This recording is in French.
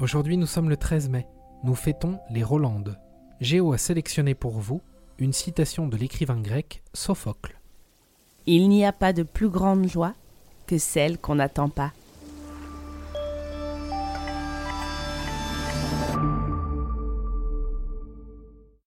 Aujourd'hui nous sommes le 13 mai. Nous fêtons les Rolandes. Géo a sélectionné pour vous une citation de l'écrivain grec Sophocle. Il n'y a pas de plus grande joie que celle qu'on n'attend pas.